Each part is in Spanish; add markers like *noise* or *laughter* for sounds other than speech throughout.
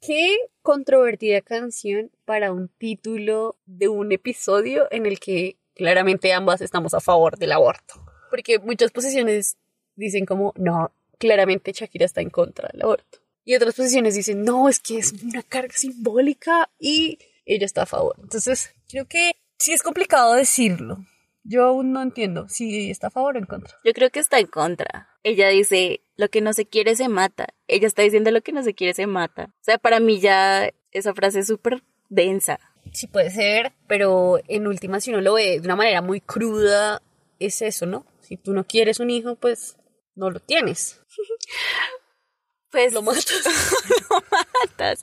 Qué controvertida canción para un título de un episodio en el que claramente ambas estamos a favor del aborto. Porque muchas posiciones dicen como, no, claramente Shakira está en contra del aborto. Y otras posiciones dicen, no, es que es una carga simbólica y ella está a favor. Entonces, creo que sí es complicado decirlo. Yo aún no entiendo si está a favor o en contra. Yo creo que está en contra. Ella dice, lo que no se quiere se mata. Ella está diciendo lo que no se quiere se mata. O sea, para mí ya esa frase es súper densa. Sí puede ser, pero en última si uno lo ve de una manera muy cruda, es eso, ¿no? Si tú no quieres un hijo, pues no lo tienes. *laughs* Pues Lo matas. *laughs* lo matas.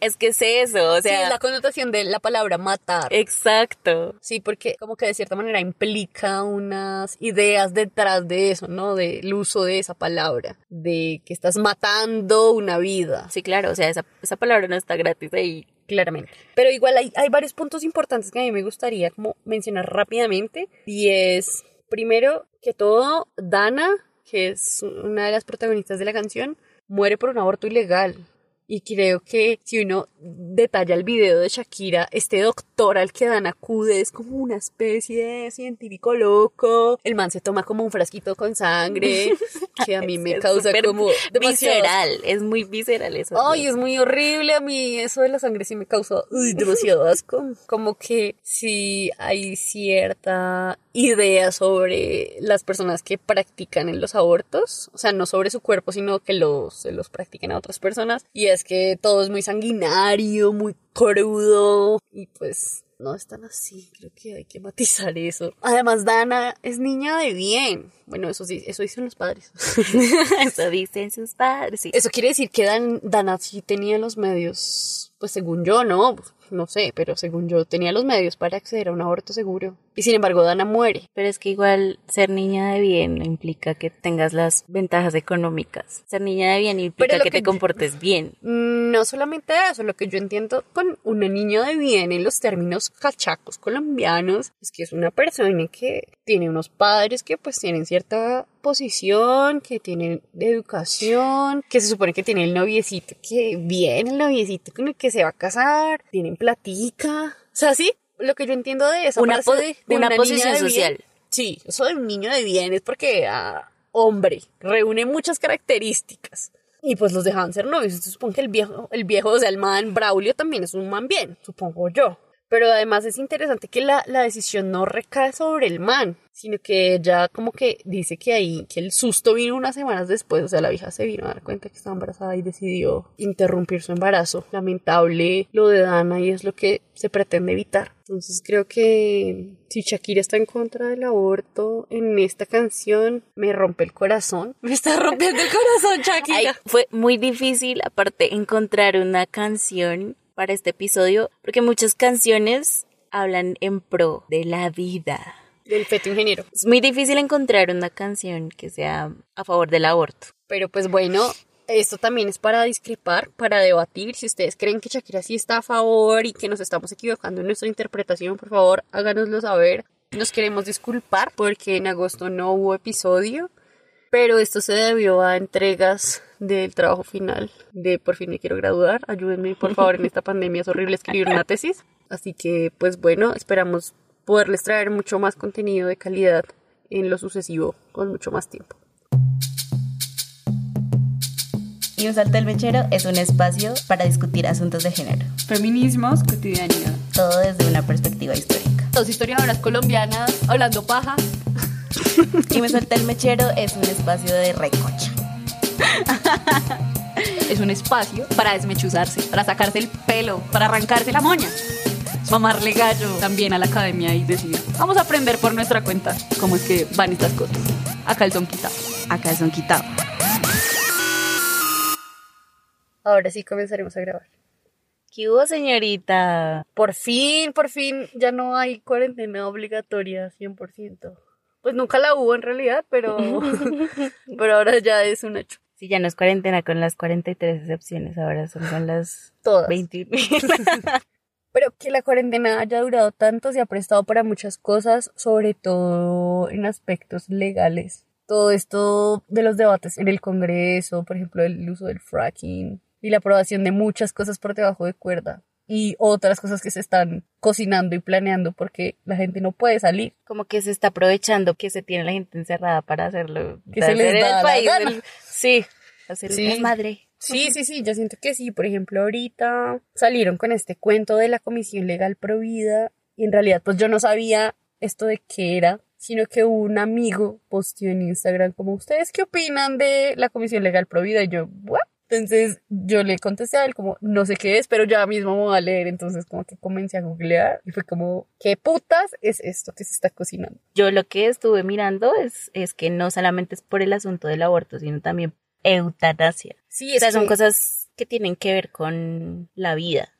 Es que es eso, o Sí, sea, es la connotación de la palabra matar. exacto. Sí, porque como que de cierta manera implica unas ideas detrás de eso, ¿no? Del uso de esa palabra, de que estás matando una vida, Sí, claro, o sea, esa, esa palabra no está gratis ahí. claramente. Pero igual hay, hay varios puntos importantes que a mí me gustaría como mencionar rápidamente y es, primero que todo, Dana, que es una de las protagonistas de la canción, muere por un aborto ilegal. Y creo que si uno detalla el video de Shakira, este doctor al que Dan acude es como una especie de científico loco. El man se toma como un frasquito con sangre, *laughs* que a mí me causa como demasiado Visceral, es muy visceral eso. Ay, es muy horrible a mí. Eso de la sangre sí me causa uy, demasiado asco. Como que sí hay cierta idea sobre las personas que practican en los abortos. O sea, no sobre su cuerpo, sino que los, se los practiquen a otras personas. Y es que todo es muy sanguinario, muy crudo. Y pues no es tan así. Creo que hay que matizar eso. Además, Dana es niña de bien. Bueno, eso sí, eso dicen los padres. *laughs* eso dicen sus padres. sí. Eso quiere decir que Dan, Dana sí tenía los medios, pues según yo, ¿no? No sé, pero según yo tenía los medios para acceder a un aborto seguro. Y sin embargo, Dana muere. Pero es que igual ser niña de bien implica que tengas las ventajas económicas. Ser niña de bien implica que, que te yo- comportes bien. No solamente eso, lo que yo entiendo con una niña de bien en los términos cachacos colombianos es que es una persona que tiene unos padres que pues tienen cierta posición, que tienen educación, que se supone que tiene el noviecito que viene, el noviecito con el que se va a casar, tienen platica. O sea, sí, lo que yo entiendo de esa Una, de, de una niña posición de bien, social. Sí, eso de un niño de bien es porque, ah, hombre, reúne muchas características. Y pues los dejaban ser novios. Entonces supongo que el viejo, el viejo, o sea, el man Braulio también es un man bien, supongo yo. Pero además es interesante que la, la decisión no recae sobre el man, sino que ella como que dice que ahí, que el susto vino unas semanas después, o sea, la vieja se vino a dar cuenta que estaba embarazada y decidió interrumpir su embarazo. Lamentable lo de Dana y es lo que se pretende evitar. Entonces creo que si Shakira está en contra del aborto en esta canción, me rompe el corazón. Me está rompiendo el corazón, *laughs* Shakira. Ay, fue muy difícil, aparte, encontrar una canción para este episodio, porque muchas canciones hablan en pro de la vida. Del feto ingeniero. Es muy difícil encontrar una canción que sea a favor del aborto. Pero pues bueno, esto también es para discrepar, para debatir. Si ustedes creen que Shakira sí está a favor y que nos estamos equivocando en nuestra interpretación, por favor, háganoslo saber. Nos queremos disculpar porque en agosto no hubo episodio, pero esto se debió a entregas del trabajo final de Por fin me quiero graduar. Ayúdenme, por favor, en esta pandemia es horrible escribir una tesis. Así que, pues bueno, esperamos poderles traer mucho más contenido de calidad en lo sucesivo con mucho más tiempo. Y un salto del mechero es un espacio para discutir asuntos de género, Feminismos, cotidianidad. todo desde una perspectiva histórica. Dos historiadoras colombianas hablando paja. Y me suelta el mechero es un espacio de recocha. *laughs* Es un espacio para desmechuzarse, para sacarse el pelo, para arrancarse la moña. Mamarle gallo también a la academia y decir, vamos a aprender por nuestra cuenta cómo es que van estas cosas. A calzón quitado. Acá son quitados. Ahora sí comenzaremos a grabar. ¿Qué hubo, señorita? Por fin, por fin, ya no hay cuarentena obligatoria 100%. Pues nunca la hubo en realidad, pero, *laughs* pero ahora ya es un hecho. Si ya no es cuarentena con las 43 excepciones, ahora son con las *laughs* Todas. 21. *laughs* Pero que la cuarentena haya durado tanto se ha prestado para muchas cosas, sobre todo en aspectos legales. Todo esto de los debates en el Congreso, por ejemplo, el uso del fracking, y la aprobación de muchas cosas por debajo de cuerda y otras cosas que se están cocinando y planeando porque la gente no puede salir. Como que se está aprovechando que se tiene la gente encerrada para hacerlo. Que para se les da el la país gana. del- sí, hacer Sí. madre. Sí, sí, sí, yo siento que sí. Por ejemplo, ahorita salieron con este cuento de la Comisión Legal Provida y en realidad pues yo no sabía esto de qué era, sino que un amigo posteó en Instagram como, ¿ustedes qué opinan de la Comisión Legal Provida? Y yo, ¿what? Entonces yo le contesté a él como, no sé qué es, pero ya mismo me voy a leer. Entonces como que comencé a googlear y fue como, ¿qué putas es esto que se está cocinando? Yo lo que estuve mirando es, es que no solamente es por el asunto del aborto, sino también eutanasia. Sí, O sea, son cosas que tienen que ver con la vida.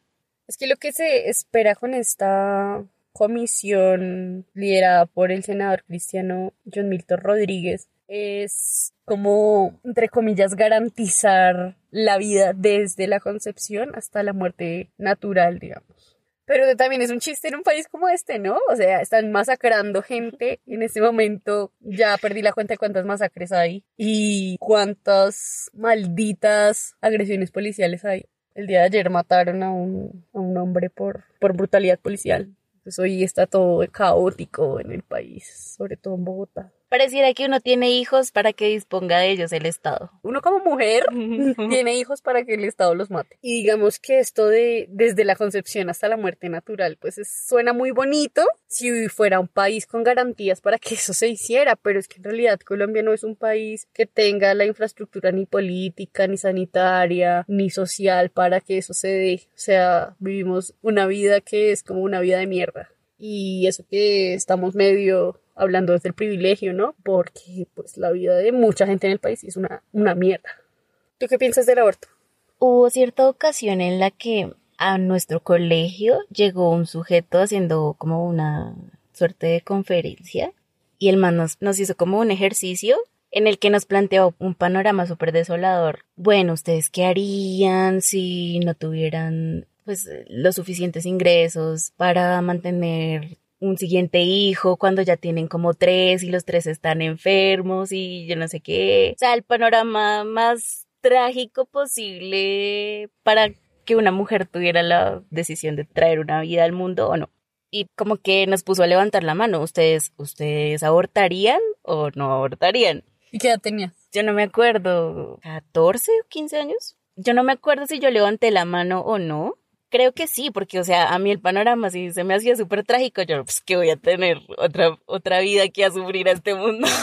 Es que lo que se espera con esta comisión liderada por el senador cristiano John Milton Rodríguez es como, entre comillas, garantizar la vida desde la concepción hasta la muerte natural, digamos. Pero también es un chiste en un país como este, ¿no? O sea, están masacrando gente. En este momento ya perdí la cuenta de cuántas masacres hay y cuántas malditas agresiones policiales hay. El día de ayer mataron a un, a un hombre por, por brutalidad policial. Entonces hoy está todo caótico en el país, sobre todo en Bogotá. Pareciera que uno tiene hijos para que disponga de ellos el Estado. Uno como mujer *laughs* tiene hijos para que el Estado los mate. Y digamos que esto de desde la concepción hasta la muerte natural, pues es- suena muy bonito si fuera un país con garantías para que eso se hiciera, pero es que en realidad Colombia no es un país que tenga la infraestructura ni política, ni sanitaria, ni social para que eso se dé. O sea, vivimos una vida que es como una vida de mierda. Y eso que estamos medio hablando desde el privilegio, ¿no? Porque pues la vida de mucha gente en el país es una, una mierda. ¿Tú qué piensas del aborto? Hubo cierta ocasión en la que a nuestro colegio llegó un sujeto haciendo como una suerte de conferencia y el man nos, nos hizo como un ejercicio en el que nos planteó un panorama súper desolador. Bueno, ¿ustedes qué harían si no tuvieran pues los suficientes ingresos para mantener un siguiente hijo cuando ya tienen como tres y los tres están enfermos y yo no sé qué. O sea, el panorama más trágico posible para que una mujer tuviera la decisión de traer una vida al mundo o no. Y como que nos puso a levantar la mano. ¿Ustedes, ustedes abortarían o no abortarían? ¿Y qué edad tenías? Yo no me acuerdo, 14 o 15 años. Yo no me acuerdo si yo levanté la mano o no. Creo que sí, porque, o sea, a mí el panorama sí se me hacía súper trágico. Yo, pues, que voy a tener otra, otra vida que a sufrir a este mundo. *laughs*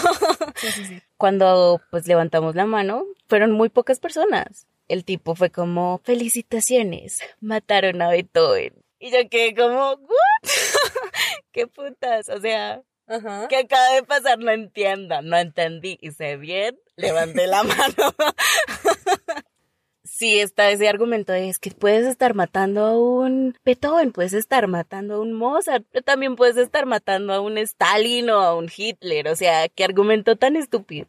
Sí, sí, sí. Cuando, pues, levantamos la mano, fueron muy pocas personas. El tipo fue como, felicitaciones, mataron a Beethoven. Y yo quedé como, ¿what? *laughs* ¿Qué putas? O sea, Ajá. ¿Qué acaba de pasar? No entiendo, no entendí. Hice bien, levanté la mano. *laughs* Sí, está ese argumento de es que puedes estar matando a un Beethoven, puedes estar matando a un Mozart, pero también puedes estar matando a un Stalin o a un Hitler. O sea, qué argumento tan estúpido.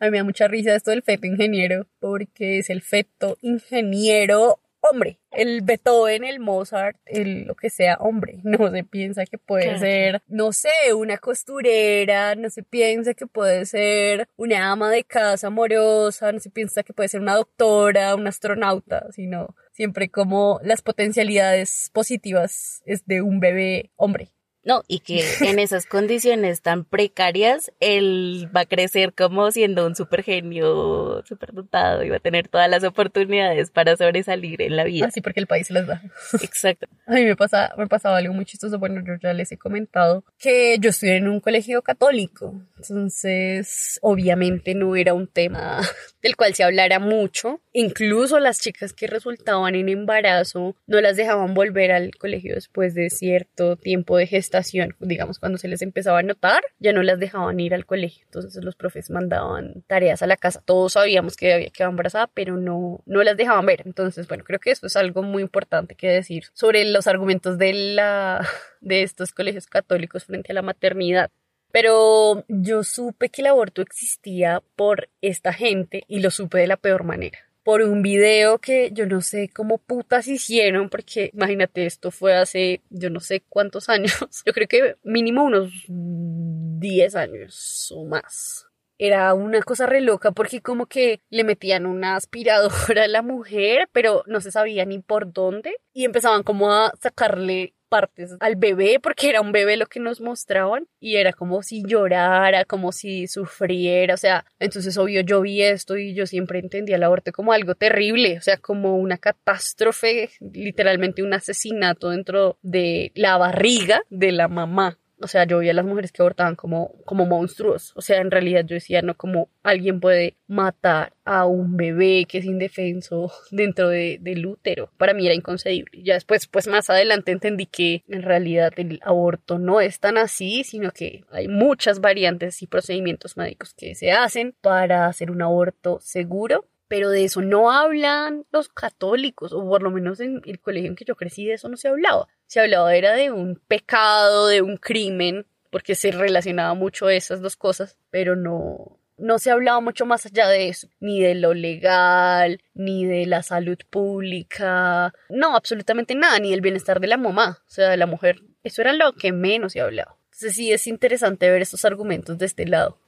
A mí me da mucha risa esto del feto ingeniero, porque es el feto ingeniero hombre. El Beethoven, el Mozart, el lo que sea hombre. *laughs* No se piensa que puede Claro. ser, no sé, una costurera, no se piensa que puede ser una ama de casa amorosa, no se piensa que puede ser una doctora, un astronauta, sino siempre como las potencialidades positivas es de un bebé hombre. No, y que en esas condiciones tan precarias, él va a crecer como siendo un super genio, super dotado y va a tener todas las oportunidades para sobresalir en la vida. Así porque el país se las da. Exacto. *laughs* A mí me, pasa, me pasaba algo muy chistoso. Bueno, yo ya les he comentado que yo estudié en un colegio católico. Entonces, obviamente no era un tema *laughs* del cual se hablara mucho. Incluso las chicas que resultaban en embarazo no las dejaban volver al colegio después de cierto tiempo de gestación. Digamos, cuando se les empezaba a notar, ya no las dejaban ir al colegio. Entonces los profes mandaban tareas a la casa. Todos sabíamos que había quedado embarazada, pero no, no las dejaban ver. Entonces, bueno, creo que eso es algo muy importante que decir sobre los argumentos de, la, *laughs* de estos colegios católicos frente a la maternidad. Pero yo supe que el aborto existía por esta gente y lo supe de la peor manera. Por un video que yo no sé cómo putas hicieron, porque imagínate, esto fue hace yo no sé cuántos años. *laughs* Yo creo que mínimo unos 10 años o más. era una cosa re loca porque como que le metían una aspiradora a la mujer, pero no se sabía ni por dónde y empezaban como a sacarle partes al bebé porque era un bebé lo que nos mostraban y era como si llorara, como si sufriera, o sea, entonces obvio yo vi esto y yo siempre entendía el aborto como algo terrible, o sea, como una catástrofe, literalmente un asesinato dentro de la barriga de la mamá o sea, yo veía a las mujeres que abortaban como, como monstruos. O sea, en realidad yo decía, no como alguien puede matar a un bebé que es indefenso *laughs* dentro de, del útero. Para mí era inconcebible. Ya después, pues más adelante entendí que en realidad el aborto no es tan así, sino que hay muchas variantes y procedimientos médicos que se hacen para hacer un aborto seguro pero de eso no hablan los católicos, o por lo menos en el colegio en que yo crecí de eso no se hablaba. Se hablaba era de un pecado, de un crimen, porque se relacionaba mucho esas dos cosas, pero no, no se hablaba mucho más allá de eso, ni de lo legal, ni de la salud pública, no, absolutamente nada, ni del bienestar de la mamá, o sea, de la mujer. Eso era lo que menos se hablaba. Entonces sí es interesante ver estos argumentos de este lado.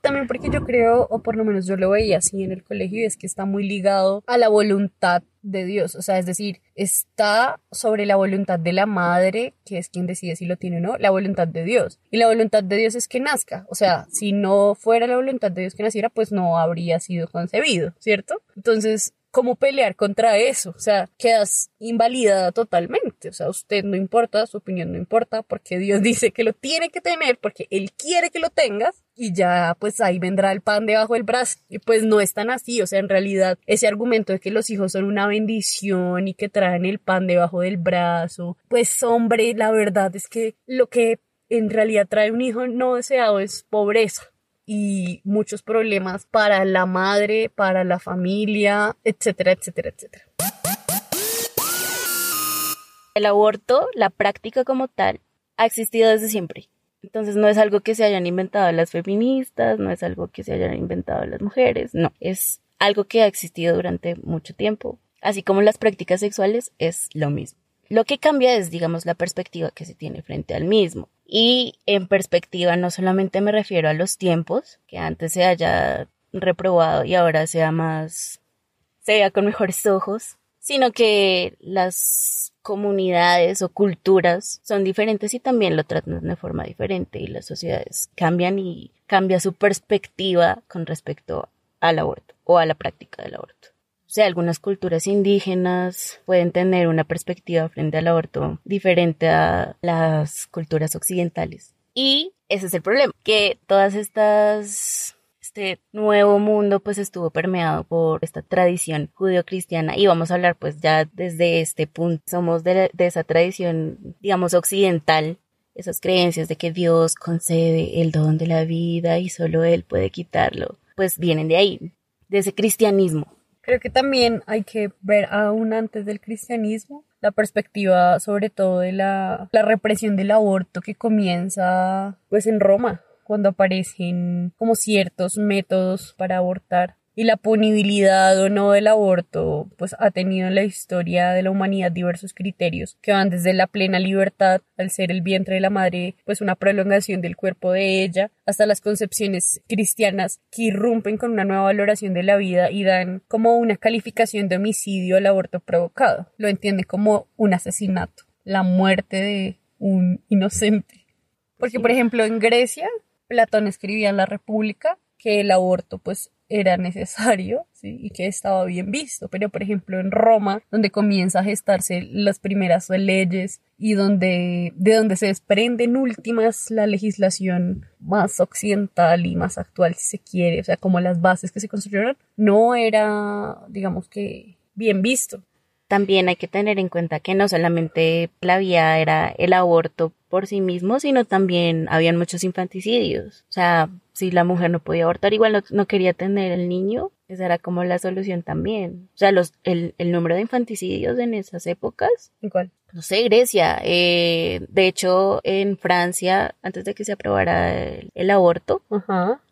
También porque yo creo, o por lo menos yo lo veía así en el colegio, es que está muy ligado a la voluntad de Dios, o sea, es decir, está sobre la voluntad de la madre, que es quien decide si lo tiene o no, la voluntad de Dios. Y la voluntad de Dios es que nazca, o sea, si no fuera la voluntad de Dios que naciera, pues no habría sido concebido, ¿cierto? Entonces, cómo pelear contra eso. O sea, quedas invalidada totalmente. O sea, usted no importa, su opinión no importa, porque Dios *laughs* dice que lo tiene que tener, porque Él quiere que lo tengas, y ya pues ahí vendrá el pan debajo del brazo. Y pues no es tan así. O sea, en realidad, ese argumento de que los hijos son una bendición y que traen el pan debajo del brazo, pues hombre, la verdad es que lo que en realidad trae un hijo no deseado es pobreza y muchos problemas para la madre, para la familia, etcétera, etcétera, etcétera. El aborto, la práctica como tal, ha existido desde siempre. Entonces no es algo que se hayan inventado las feministas, no es algo que se hayan inventado las mujeres, no, es algo que ha existido durante mucho tiempo. Así como las prácticas sexuales es lo mismo. Lo que cambia es, digamos, la perspectiva que se tiene frente al mismo. Y en perspectiva no solamente me refiero a los tiempos, que antes se haya reprobado y ahora sea más, se vea con mejores ojos, sino que las comunidades o culturas son diferentes y también lo tratan de forma diferente y las sociedades cambian y cambia su perspectiva con respecto al aborto o a la práctica del aborto. O sea, algunas culturas indígenas pueden tener una perspectiva frente al aborto diferente a las culturas occidentales. Y ese es el problema, que todas estas este nuevo mundo pues estuvo permeado por esta tradición judeocristiana y vamos a hablar pues ya desde este punto. Somos de, de, esa tradición digamos occidental. Esas creencias de que Dios concede el don de la vida y solo Él puede quitarlo pues vienen de ahí de ese cristianismo. Creo que también hay que ver aún antes del cristianismo la perspectiva sobre todo de la, la represión del aborto que comienza pues en Roma cuando aparecen como ciertos métodos para abortar y la punibilidad o no del aborto, pues ha tenido en la historia de la humanidad diversos criterios que van desde la plena libertad al ser el vientre de la madre, pues una prolongación del cuerpo de ella, hasta las concepciones cristianas que irrumpen con una nueva valoración de la vida y dan como una calificación de homicidio al aborto provocado. Lo entiende como un asesinato, la muerte de un inocente. Porque, por ejemplo, en Grecia, Platón escribía en la República que el aborto pues era necesario y que estaba bien visto. Pero, por ejemplo, en Roma, donde comienza a gestarse las primeras leyes y donde, de donde se desprenden últimas la legislación más occidental y más actual, si se quiere, o sea, como las bases que se construyeron, no era, digamos que, bien visto. También hay que tener en cuenta que no solamente la vía era el aborto por sí mismo, sino también habían muchos infanticidios. O sea, si la mujer no podía abortar, igual no, quería tener el niño, esa era como la solución también. O sea, los, el, el número de infanticidios en esas épocas. ¿Cuál? No sé, Grecia. Eh, de hecho, en Francia, antes de que se aprobara el, aborto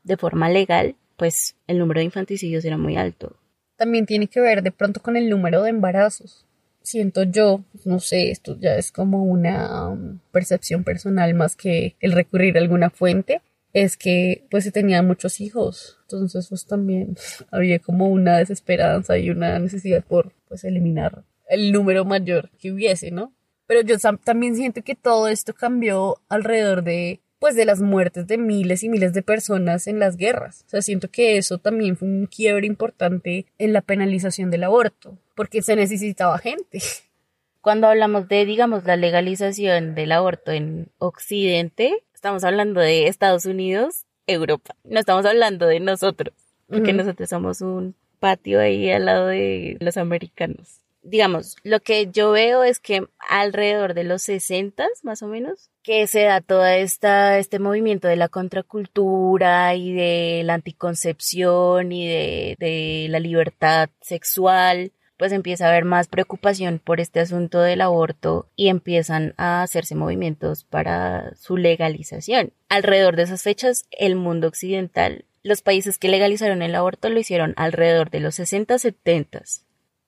de forma legal, pues el número de infanticidios era muy alto. También tiene que ver de pronto con el número de embarazos siento yo, no sé, esto ya es como una um, percepción personal más que el recurrir a alguna fuente, es que pues se tenían muchos hijos. Entonces pues también *laughs* había como una desesperanza y una necesidad por pues eliminar el número mayor que hubiese, ¿no? Pero yo también siento que todo esto cambió alrededor de pues de las muertes de miles y miles de personas en las guerras. O sea, siento que eso también fue un quiebre importante en la penalización del aborto, porque se necesitaba gente. *laughs* Cuando hablamos de, digamos, la legalización del aborto en Occidente, estamos hablando de Estados Unidos, Europa. No estamos hablando de nosotros, porque nosotros somos un patio ahí al lado de los americanos digamos, lo que yo veo es que alrededor de los 60 más o menos, que se da todo esta, este movimiento de la contracultura y de la anticoncepción y de, de la libertad sexual, pues empieza a haber más preocupación por este asunto del aborto y empiezan a hacerse movimientos para su legalización. Alrededor de esas fechas, el mundo occidental, los países que legalizaron el aborto lo hicieron alrededor de los 60, 70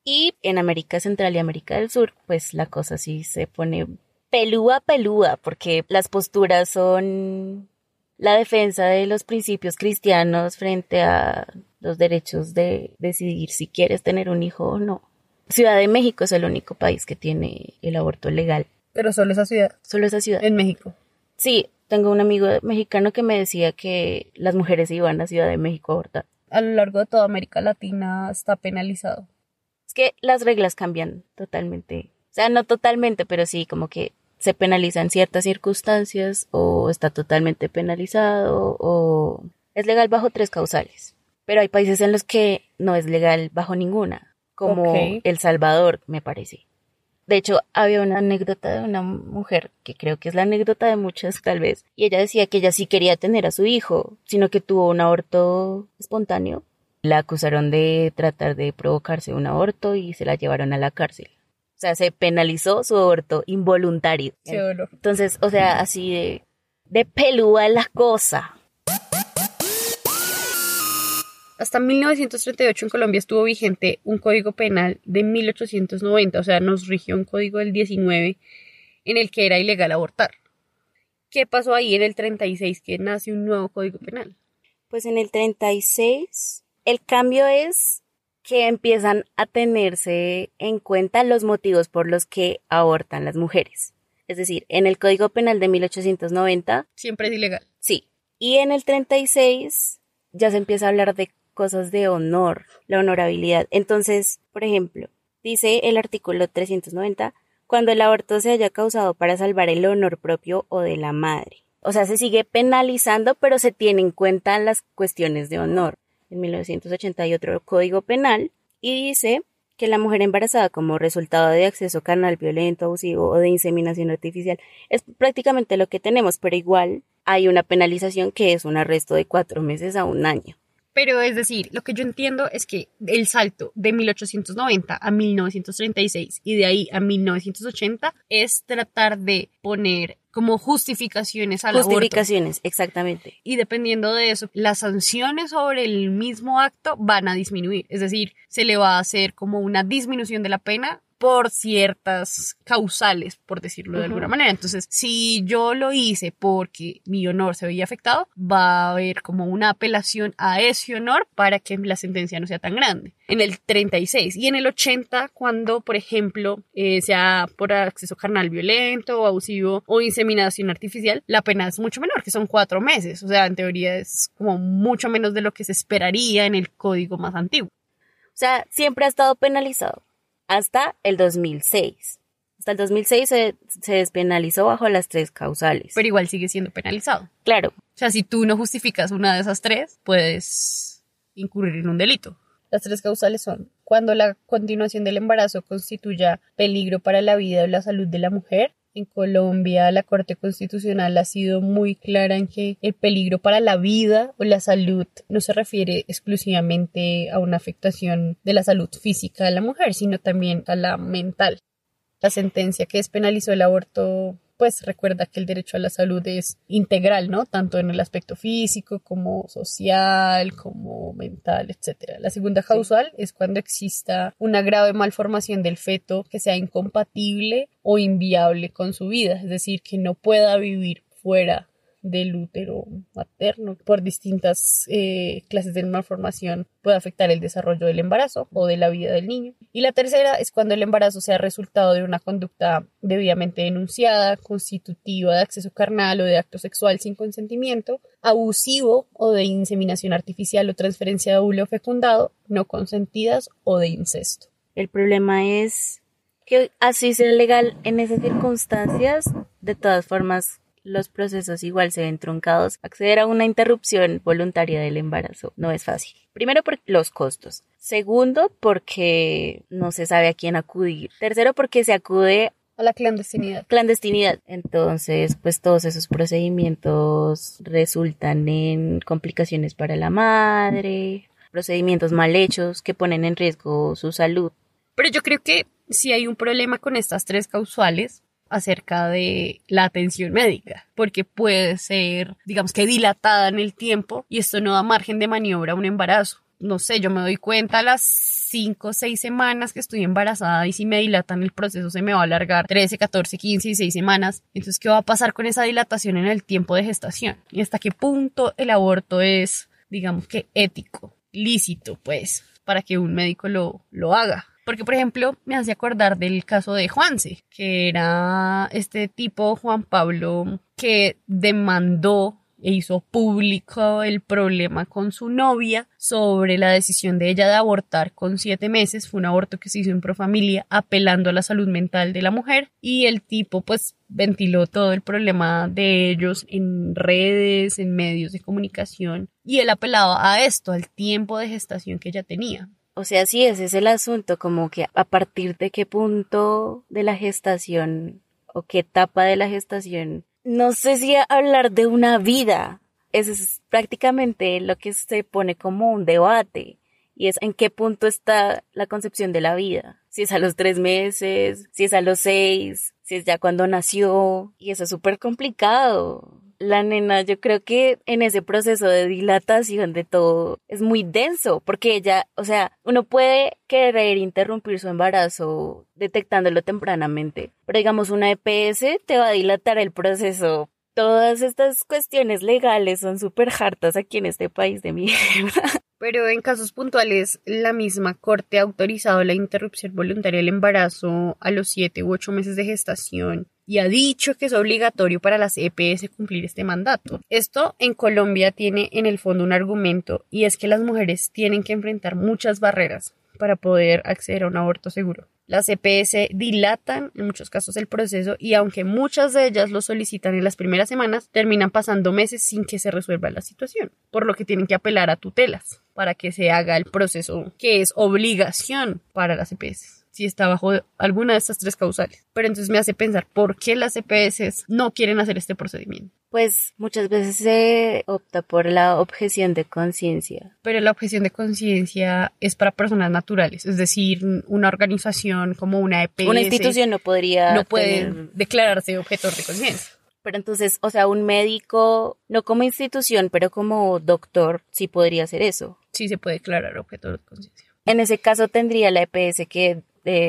y en América Central y América del Sur, pues la cosa sí se pone pelúa pelúa, porque las posturas son la defensa de los principios cristianos frente a los derechos de decidir si quieres tener un hijo o no. Ciudad de México es el único país que tiene el aborto legal. Pero solo esa ciudad. Solo esa ciudad. En México. Sí, tengo un amigo mexicano que me decía que las mujeres iban a Ciudad de México a abortar. A lo largo de toda América Latina está penalizado que las reglas cambian totalmente. O sea, no totalmente, pero sí como que se penaliza en ciertas circunstancias o está totalmente penalizado o es legal bajo tres causales. Pero hay países en los que no es legal bajo ninguna, como El Salvador, me parece. De hecho, había una anécdota de una mujer, que creo que es la anécdota de muchas tal vez, y ella decía que ella sí quería tener a su hijo, sino que tuvo un aborto espontáneo la acusaron de tratar de provocarse un aborto y se la llevaron a la cárcel. O sea, se penalizó su aborto involuntario. Entonces, o sea, así de, de pelúa la cosa. Hasta 1938 en Colombia estuvo vigente un código penal de 1890, o sea, nos rigió un código del 19 en el que era ilegal abortar. ¿Qué pasó ahí en el 36 que nace un nuevo código penal? Pues en el 36 el cambio es que empiezan a tenerse en cuenta los motivos por los que abortan las mujeres. Es decir, en el Código Penal de 1890. Siempre es ilegal. Sí. Y en el 36 ya se empieza a hablar de cosas de honor, la honorabilidad. Entonces, por ejemplo, dice el artículo 390, cuando el aborto se haya causado para salvar el honor propio o de la madre. O sea, se sigue penalizando, pero se tienen en cuenta las cuestiones de honor en 1980 hay otro código penal y dice que la mujer embarazada como resultado de acceso carnal violento, abusivo o de inseminación artificial es prácticamente lo que tenemos, pero igual hay una penalización que es un arresto de cuatro meses a un año. Pero es decir, lo que yo entiendo es que el salto de 1890 a 1936 y de ahí a 1980 es tratar de poner como justificaciones al Justificaciones, exactamente. Y dependiendo de eso, las sanciones sobre el mismo acto van a disminuir. Es decir, se le va a hacer como una disminución de la pena por ciertas causales, por decirlo de alguna manera. Entonces, si yo lo hice porque mi honor se veía afectado, va a haber como una apelación a ese honor para que la sentencia no sea tan grande. En el 36 y en el 80, cuando, por ejemplo, eh, sea por acceso carnal violento o abusivo o inseminación artificial, la pena es mucho menor, que son cuatro meses. O sea, en teoría es como mucho menos de lo que se esperaría en el código más antiguo. O sea, siempre ha estado penalizado hasta el 2006. Hasta el 2006 se, despenalizó bajo las tres causales. Pero igual sigue siendo penalizado. Claro. O sea, si tú no justificas una de esas tres, puedes incurrir en un delito. Las tres causales son cuando la continuación del embarazo constituya peligro para la vida o la salud de la mujer, en Colombia la Corte Constitucional ha sido muy clara en que el peligro para la vida o la salud no se refiere exclusivamente a una afectación de la salud física de la mujer, sino también a la mental. La sentencia que despenalizó el aborto pues recuerda que el derecho a la salud es integral, ¿no? Tanto en el aspecto físico como social, como mental, etc. La segunda causal es cuando exista una grave malformación del feto que sea incompatible o inviable con su vida, es decir, que no pueda vivir fuera del útero materno por distintas eh, clases de malformación puede afectar el desarrollo del embarazo o de la vida del niño. Y la tercera es cuando el embarazo sea resultado de una conducta debidamente denunciada, constitutiva de acceso carnal o de acto sexual sin consentimiento, abusivo o de inseminación artificial o transferencia de óvulo fecundado, no consentidas o de incesto. El problema es que así sea legal en esas circunstancias, de todas formas los procesos igual se ven truncados. Acceder a una interrupción voluntaria del embarazo no es fácil. Primero por los costos. Segundo porque no se sabe a quién acudir. Tercero porque se acude a la clandestinidad. Clandestinidad. Entonces, pues todos esos procedimientos resultan en complicaciones para la madre, procedimientos mal hechos que ponen en riesgo su salud. Pero yo creo que si hay un problema con estas tres causales acerca de la atención médica, porque puede ser, digamos que dilatada en el tiempo y esto no da margen de maniobra a un embarazo. No sé, yo me doy cuenta las 5 o 6 semanas que estoy embarazada y si me dilatan el proceso se me va a alargar 13, 14, 15 y 6 semanas. Entonces, ¿qué va a pasar con esa dilatación en el tiempo de gestación? ¿Y hasta qué punto el aborto es, digamos que, ético, lícito, pues, para que un médico lo, lo haga? Porque, por ejemplo, me hace acordar del caso de Juanse, que era este tipo, Juan Pablo, que demandó e hizo público el problema con su novia sobre la decisión de ella de abortar con siete meses. Fue un aborto que se hizo en profamilia apelando a la salud mental de la mujer y el tipo pues ventiló todo el problema de ellos en redes, en medios de comunicación y él apelaba a esto, al tiempo de gestación que ella tenía. O sea, sí, ese es el asunto, como que a partir de qué punto de la gestación o qué etapa de la gestación, no sé si hablar de una vida, eso es prácticamente lo que se pone como un debate y es en qué punto está la concepción de la vida. Si es a los tres meses, si es a los seis, si es ya cuando nació, y eso es súper complicado la nena, yo creo que en ese proceso de dilatación de todo es muy denso, porque ella, o sea, uno puede querer interrumpir su embarazo detectándolo tempranamente, pero digamos una EPS te va a dilatar el proceso. Todas estas cuestiones legales son súper hartas aquí en este país de mierda. Pero en casos puntuales, la misma corte ha autorizado la interrupción voluntaria del embarazo a los siete u ocho meses de gestación y ha dicho que es obligatorio para las EPS cumplir este mandato. Esto en Colombia tiene en el fondo un argumento y es que las mujeres tienen que enfrentar muchas barreras para poder acceder a un aborto seguro. Las EPS dilatan en muchos casos el proceso y aunque muchas de ellas lo solicitan en las primeras semanas, terminan pasando meses sin que se resuelva la situación, por lo que tienen que apelar a tutelas para que se haga el proceso que es obligación para las EPS si está bajo alguna de estas tres causales. Pero entonces me hace pensar, ¿por qué las EPS no quieren hacer este procedimiento? Pues muchas veces se opta por la objeción de conciencia. Pero la objeción de conciencia es para personas naturales, es decir, una organización como una EPS. Una institución no podría. No puede declararse objetor de conciencia. Pero entonces, o sea, un médico, no como institución, pero como doctor, sí podría hacer eso. Sí se puede declarar objetor de conciencia. En ese caso tendría la EPS que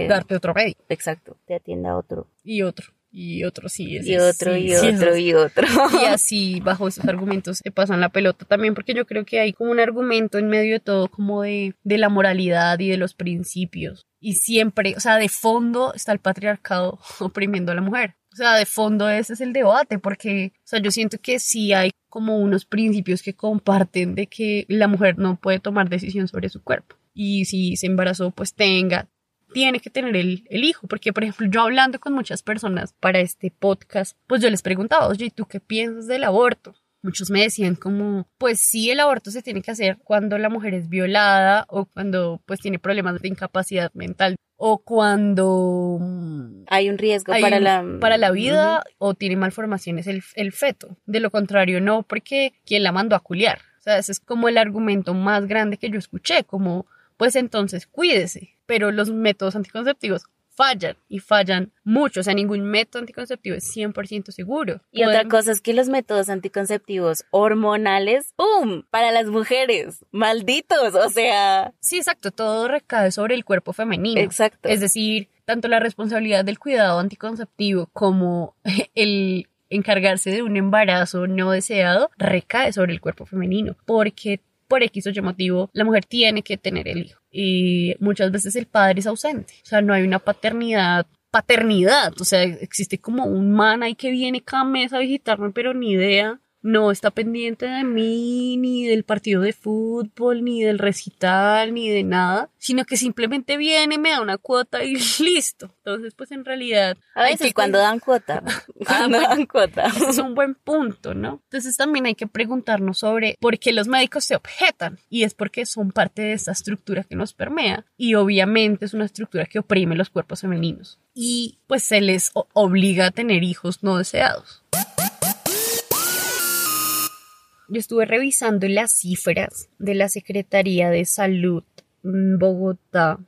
darte otro médico. Exacto, te atienda otro. Y otro. Y otro, sí. y otro, y otro, y otro. Y así, bajo esos argumentos, se pasan la pelota también, porque yo creo que hay como un argumento en medio de todo, como de, de la moralidad y de los principios. Y siempre, o sea, de fondo está el patriarcado *laughs* oprimiendo a la mujer. O sea, de fondo ese es el debate, porque, o sea, yo siento que sí hay como unos principios que comparten de que la mujer no puede tomar decisión sobre su cuerpo. Y si se embarazó, pues tenga, tiene que tener el, hijo, porque por ejemplo yo hablando con muchas personas para este podcast, pues yo les preguntaba, oye, ¿tú qué piensas del aborto? Muchos me decían como, pues sí, el aborto se tiene que hacer cuando la mujer es violada o cuando pues tiene problemas de incapacidad mental o cuando mm, hay un riesgo para, la... para la vida o tiene malformaciones el, el feto. De lo contrario, no, porque quien la mandó a culiar. O sea, ese es como el argumento más grande que yo escuché, como pues entonces cuídese. Pero los métodos anticonceptivos fallan y fallan mucho. O sea, ningún método anticonceptivo es 100% seguro. Y otra cosa es que los métodos anticonceptivos hormonales, ¡pum! Para las mujeres, malditos, o sea. Sí, exacto, todo recae sobre el cuerpo femenino. Exacto. Es decir, tanto la responsabilidad del cuidado anticonceptivo como *laughs* el encargarse de un embarazo no deseado recae sobre el cuerpo femenino, porque por X o Y motivo la mujer tiene que tener el hijo y muchas veces el padre es ausente, o sea, no hay una paternidad paternidad, o sea, existe como un man ahí que viene cada mes a visitarme, pero ni idea no está pendiente de mí, ni del partido de fútbol, ni del recital, ni de nada, sino que simplemente viene, me da una cuota y *laughs* listo. Entonces, pues en realidad... A veces cuando dan cuota. *laughs* cuando dan cuota. es un buen punto, ¿no? Entonces también hay que preguntarnos sobre por qué los médicos se objetan. Y es porque son parte de esta estructura que nos permea. Y obviamente es una estructura que oprime los cuerpos femeninos. Y pues se les obliga a tener hijos no deseados yo estuve revisando las cifras de la Secretaría de Salud en Bogotá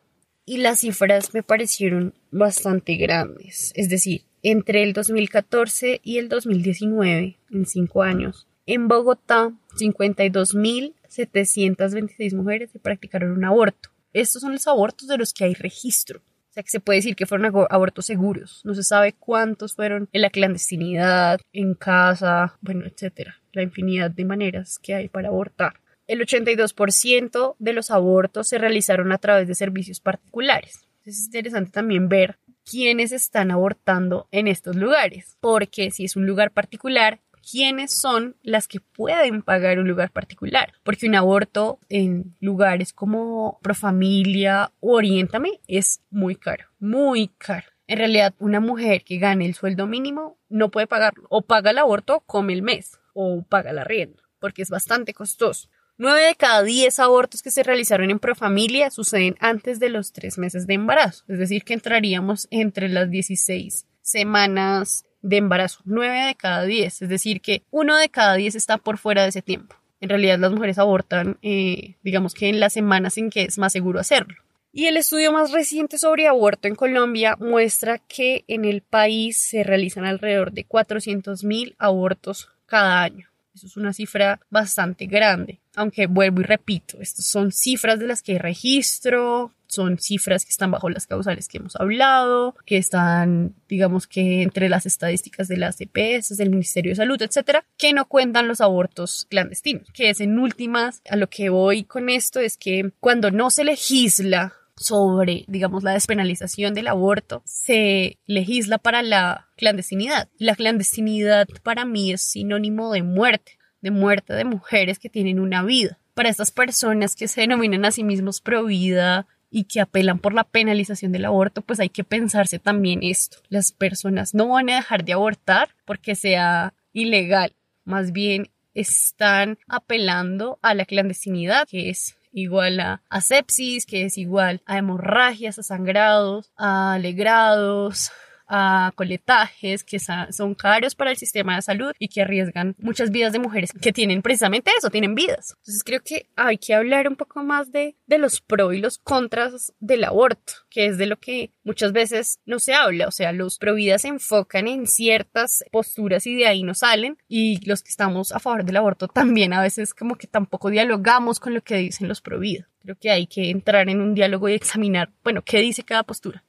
y las cifras me parecieron bastante grandes. Es decir, entre el 2014 y el 2019, en cinco años, en Bogotá, 52.726 mujeres se practicaron un aborto. Estos son los abortos de los que hay registro. O sea, que se puede decir que fueron abortos seguros. No se sabe cuántos fueron en la clandestinidad, en casa, bueno, etcétera. La infinidad de maneras que hay para abortar. El 82% de los abortos se realizaron a través de servicios particulares. es interesante también ver quiénes están abortando en estos lugares, porque si es un lugar particular, quiénes son las que pueden pagar un lugar particular. Porque un aborto en lugares como Profamilia Oriéntame es muy caro, muy caro. En realidad, una mujer que gane el sueldo mínimo no puede pagarlo. O paga el aborto, come el mes, o paga la rienda, porque es bastante costoso. Nueve de cada diez abortos que se realizaron en Profamilia suceden antes de los tres meses de embarazo, es decir, que entraríamos entre las 16 semanas de embarazo, 9 de cada 10, es decir, que uno de cada 10 está por fuera de ese tiempo. En realidad las mujeres abortan, eh, digamos que en las semanas en que es más seguro hacerlo. Y el estudio más reciente sobre aborto en Colombia muestra que en el país se realizan alrededor de 400.000 abortos cada año. Eso es una cifra bastante grande. Aunque vuelvo y repito, estas son cifras de las que hay registro, son cifras que están bajo las causales que hemos hablado, que están, digamos que entre las estadísticas de las EPS, del Ministerio de Salud, etcétera, que no cuentan los abortos clandestinos, que es en últimas, a lo que voy con esto es que cuando no se legisla sobre, digamos, la despenalización del aborto, se legisla para la clandestinidad. La clandestinidad para mí es sinónimo de muerte, de muerte de mujeres que tienen una vida. Para estas personas que se denominan a sí mismos pro vida, y que apelan por la penalización del aborto, pues hay que pensarse también esto. Las personas no van a dejar de abortar porque sea ilegal, más bien están apelando a la clandestinidad, que es igual a, sepsis, que es igual a hemorragias, a sangrados, a alegrados, a coletajes que son caros para el sistema de salud y que arriesgan muchas vidas de mujeres que tienen precisamente eso, tienen vidas. Entonces creo que hay que hablar un poco más de, los pros y los contras del aborto, que es de lo que muchas veces no se habla. O sea, los pro vidas se enfocan en ciertas posturas y de ahí no salen y los que estamos a favor del aborto también a veces como que tampoco dialogamos con lo que dicen los pro vida. Creo que hay que entrar en un diálogo y examinar, bueno, qué dice cada postura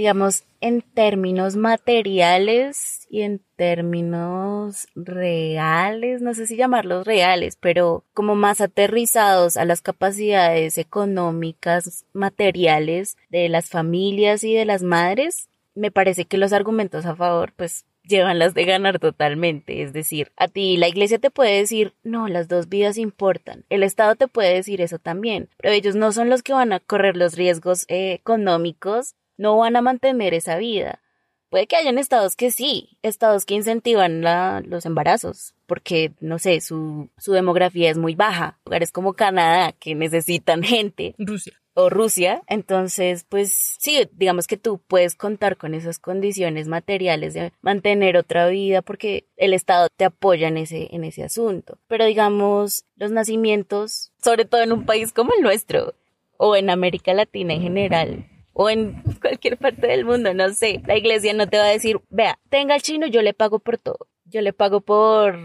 digamos, en términos materiales y en términos reales, no sé si llamarlos reales, pero como más aterrizados a las capacidades económicas, materiales de las familias y de las madres, me parece que los argumentos a favor, pues llevan las de ganar totalmente. Es decir, a ti la iglesia te puede decir, no, las dos vidas importan. El Estado te puede decir eso también, pero ellos no son los que van a correr los riesgos eh, económicos no van a mantener esa vida. Puede que hayan estados que sí, estados que incentivan los embarazos, porque, no sé, su, su demografía es muy baja. Lugares como Canadá, que necesitan gente. Rusia. O Rusia. Entonces, pues sí, digamos que tú puedes contar con esas condiciones materiales de mantener otra vida porque el Estado te apoya en ese, en ese asunto. Pero digamos, los nacimientos, sobre todo en un país como el nuestro, o en América Latina en general, o en cualquier parte del mundo, no sé, la iglesia no te va a decir, vea, tenga el chino, yo le pago por todo. Yo le pago por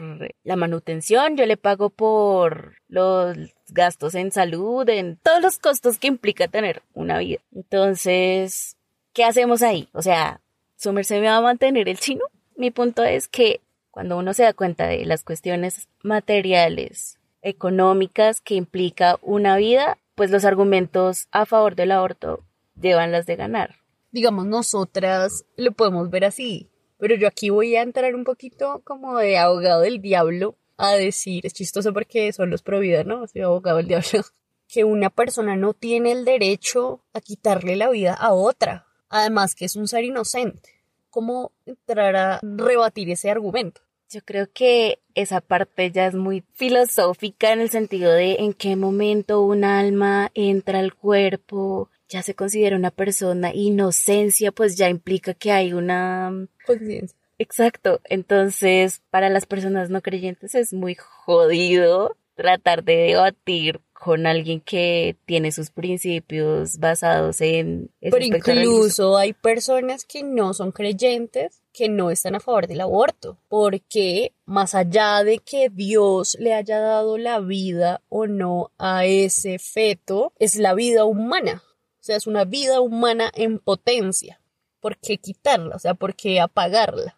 la manutención, yo le pago por los gastos en salud, en todos los costos que implica tener una vida. Entonces, ¿qué hacemos ahí? O sea, ¿su merced me va a mantener el chino? mi punto es que cuando uno se da cuenta de las cuestiones materiales, económicas que implica una vida, pues los argumentos a favor del aborto llevan las de ganar. Digamos, nosotras lo podemos ver así, pero yo aquí voy a entrar un poquito como de abogado del diablo a decir, es chistoso porque son los pro vida, ¿no? Soy abogado del diablo. *laughs* Que una persona no tiene el derecho a quitarle la vida a otra. Además que es un ser inocente. ¿Cómo entrar a rebatir ese argumento? Yo creo que esa parte ya es muy filosófica en el sentido de en qué momento un alma entra al cuerpo, ya se considera una persona, inocencia pues ya implica que hay una Conciencia. Exacto. Entonces, para las personas no creyentes es muy jodido tratar de debatir con alguien que tiene sus principios basados en... Pero incluso hay personas que no son creyentes que no están a favor del aborto, porque más allá de que Dios le haya dado la vida o no a ese feto, es la vida humana. O sea, es una vida humana en potencia. ¿Por qué quitarla? O sea, ¿por qué apagarla?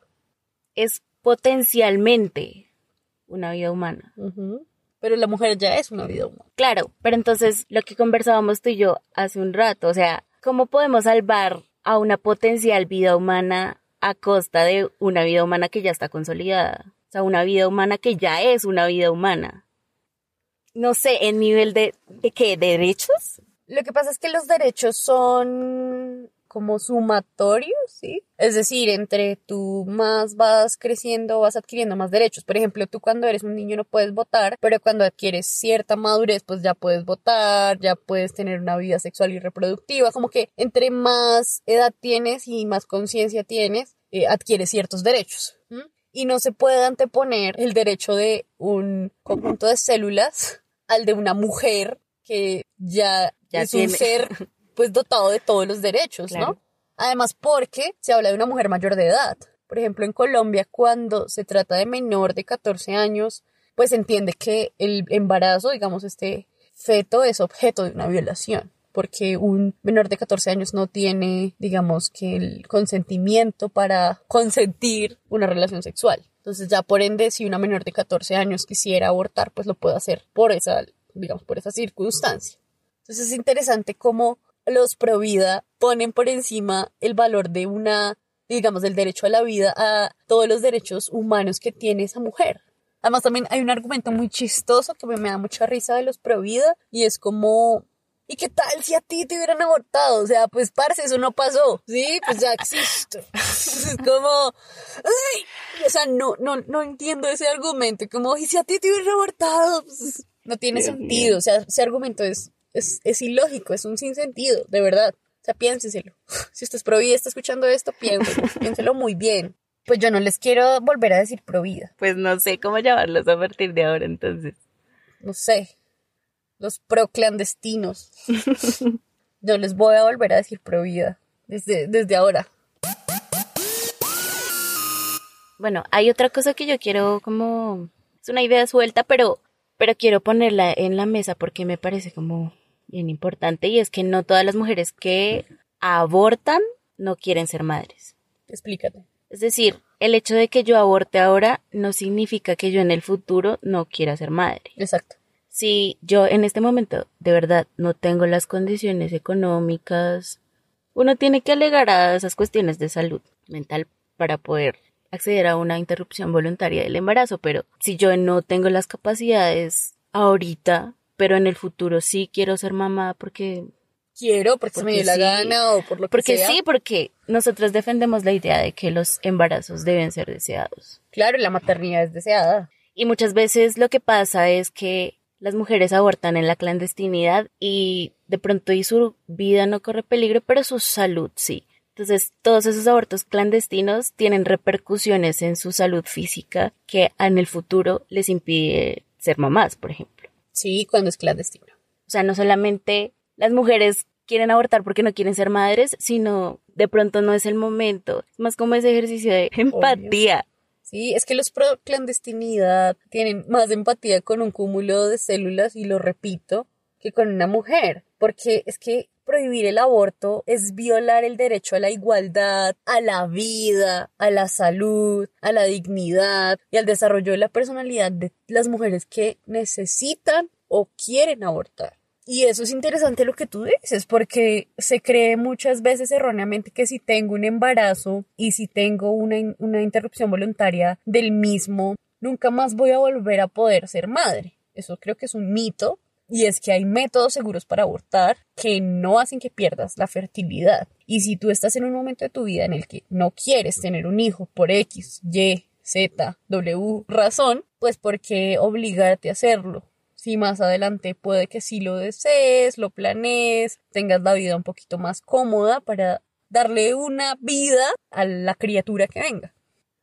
Es potencialmente una vida humana. Pero la mujer ya es una vida humana. Claro, pero entonces lo que conversábamos tú y yo hace un rato, o sea, ¿cómo podemos salvar a una potencial vida humana a costa de una vida humana que ya está consolidada? O sea, una vida humana que ya es una vida humana. No sé, en nivel de, ¿de qué? ¿De derechos? Lo que pasa es que los derechos son como sumatorios, ¿sí? Es decir, entre tú más vas creciendo, vas adquiriendo más derechos. Por ejemplo, tú cuando eres un niño no puedes votar, pero cuando adquieres cierta madurez, pues ya puedes votar, ya puedes tener una vida sexual y reproductiva. Como que entre más edad tienes y más conciencia tienes, eh, adquieres ciertos derechos. Y no se puede anteponer el derecho de un conjunto de células al de una mujer que ya, Ya es un ser *laughs* pues dotado de todos los derechos, ¿no? Además, porque se habla de una mujer mayor de edad. Por ejemplo, en Colombia, cuando se trata de menor de 14 años, pues se entiende que el embarazo, digamos, este feto es objeto de una violación, porque un menor de 14 años no tiene, digamos, que el consentimiento para consentir una relación sexual. Entonces, ya por ende, si una menor de 14 años quisiera abortar, pues lo puede hacer por esa, digamos, por esa circunstancia. Entonces, es interesante cómo los pro vida ponen por encima el valor de una, digamos, del derecho a la vida a todos los derechos humanos que tiene esa mujer. Además, también hay un argumento muy chistoso que me, me da mucha risa de los pro vida y es como, ¿y qué tal si a ti te hubieran abortado? O sea, pues, parce, eso no pasó, ¿sí? Pues ya existe. *laughs* es como, ¡ay! O sea, no, no, no entiendo ese argumento, como, ¿y si a ti te hubieran abortado? Pues, no tiene Dios sentido, o sea, ese argumento es, es, es ilógico, es un sinsentido, de verdad. O sea, piénsenselo. *laughs* Si usted es pro vida y está escuchando esto, piénselo, *laughs* piénselo muy bien. Pues yo no les quiero volver a decir pro vida, Pues no sé cómo llamarlos a partir de ahora entonces. no sé. Los pro clandestinos. *laughs* Yo les voy a volver a decir pro vida desde, desde ahora. Bueno, hay otra cosa que yo quiero como... Es una idea suelta, pero, pero quiero ponerla en la mesa porque me parece como bien importante y es que no todas las mujeres que abortan no quieren ser madres. Explícate. Es decir, el hecho de que yo aborte ahora no significa que yo en el futuro no quiera ser madre. Exacto. Si yo en este momento de verdad no tengo las condiciones económicas, uno tiene que alegar a esas cuestiones de salud mental para poder acceder a una interrupción voluntaria del embarazo, pero si yo no tengo las capacidades ahorita, pero en el futuro sí quiero ser mamá porque Quiero porque, se me Porque dio la sí. gana o por lo que porque sea. sí, porque nosotros defendemos la idea de que los embarazos deben ser deseados. Claro, la maternidad es deseada. Y muchas veces lo que pasa es que las mujeres abortan en la clandestinidad y de pronto y su vida no corre peligro, pero su salud sí. Entonces, todos esos abortos clandestinos tienen repercusiones en su salud física que en el futuro les impide ser mamás, por ejemplo. Sí, cuando es clandestino. O sea, no solamente las mujeres quieren abortar porque no quieren ser madres, sino de pronto no es el momento. Es más como ese ejercicio de empatía. Sí, es que los pro clandestinidad tienen más empatía con un cúmulo de células, y lo repito, que con una mujer. Porque es que prohibir el aborto es violar el derecho a la igualdad, a la vida, a la salud, a la dignidad y al desarrollo de la personalidad de las mujeres que necesitan o quieren abortar. Y eso es interesante lo que tú dices, porque se cree muchas veces erróneamente que si tengo un embarazo y si tengo una, una interrupción voluntaria del mismo, nunca más voy a volver a poder ser madre. Eso creo que es un mito. Y es que hay métodos seguros para abortar que no hacen que pierdas la fertilidad. Y si tú estás en un momento de tu vida en el que no quieres tener un hijo por X, Y, Z, W razón, pues ¿por qué obligarte a hacerlo? Si más adelante puede que sí lo desees, lo planees, tengas la vida un poquito más cómoda para darle una vida a la criatura que venga.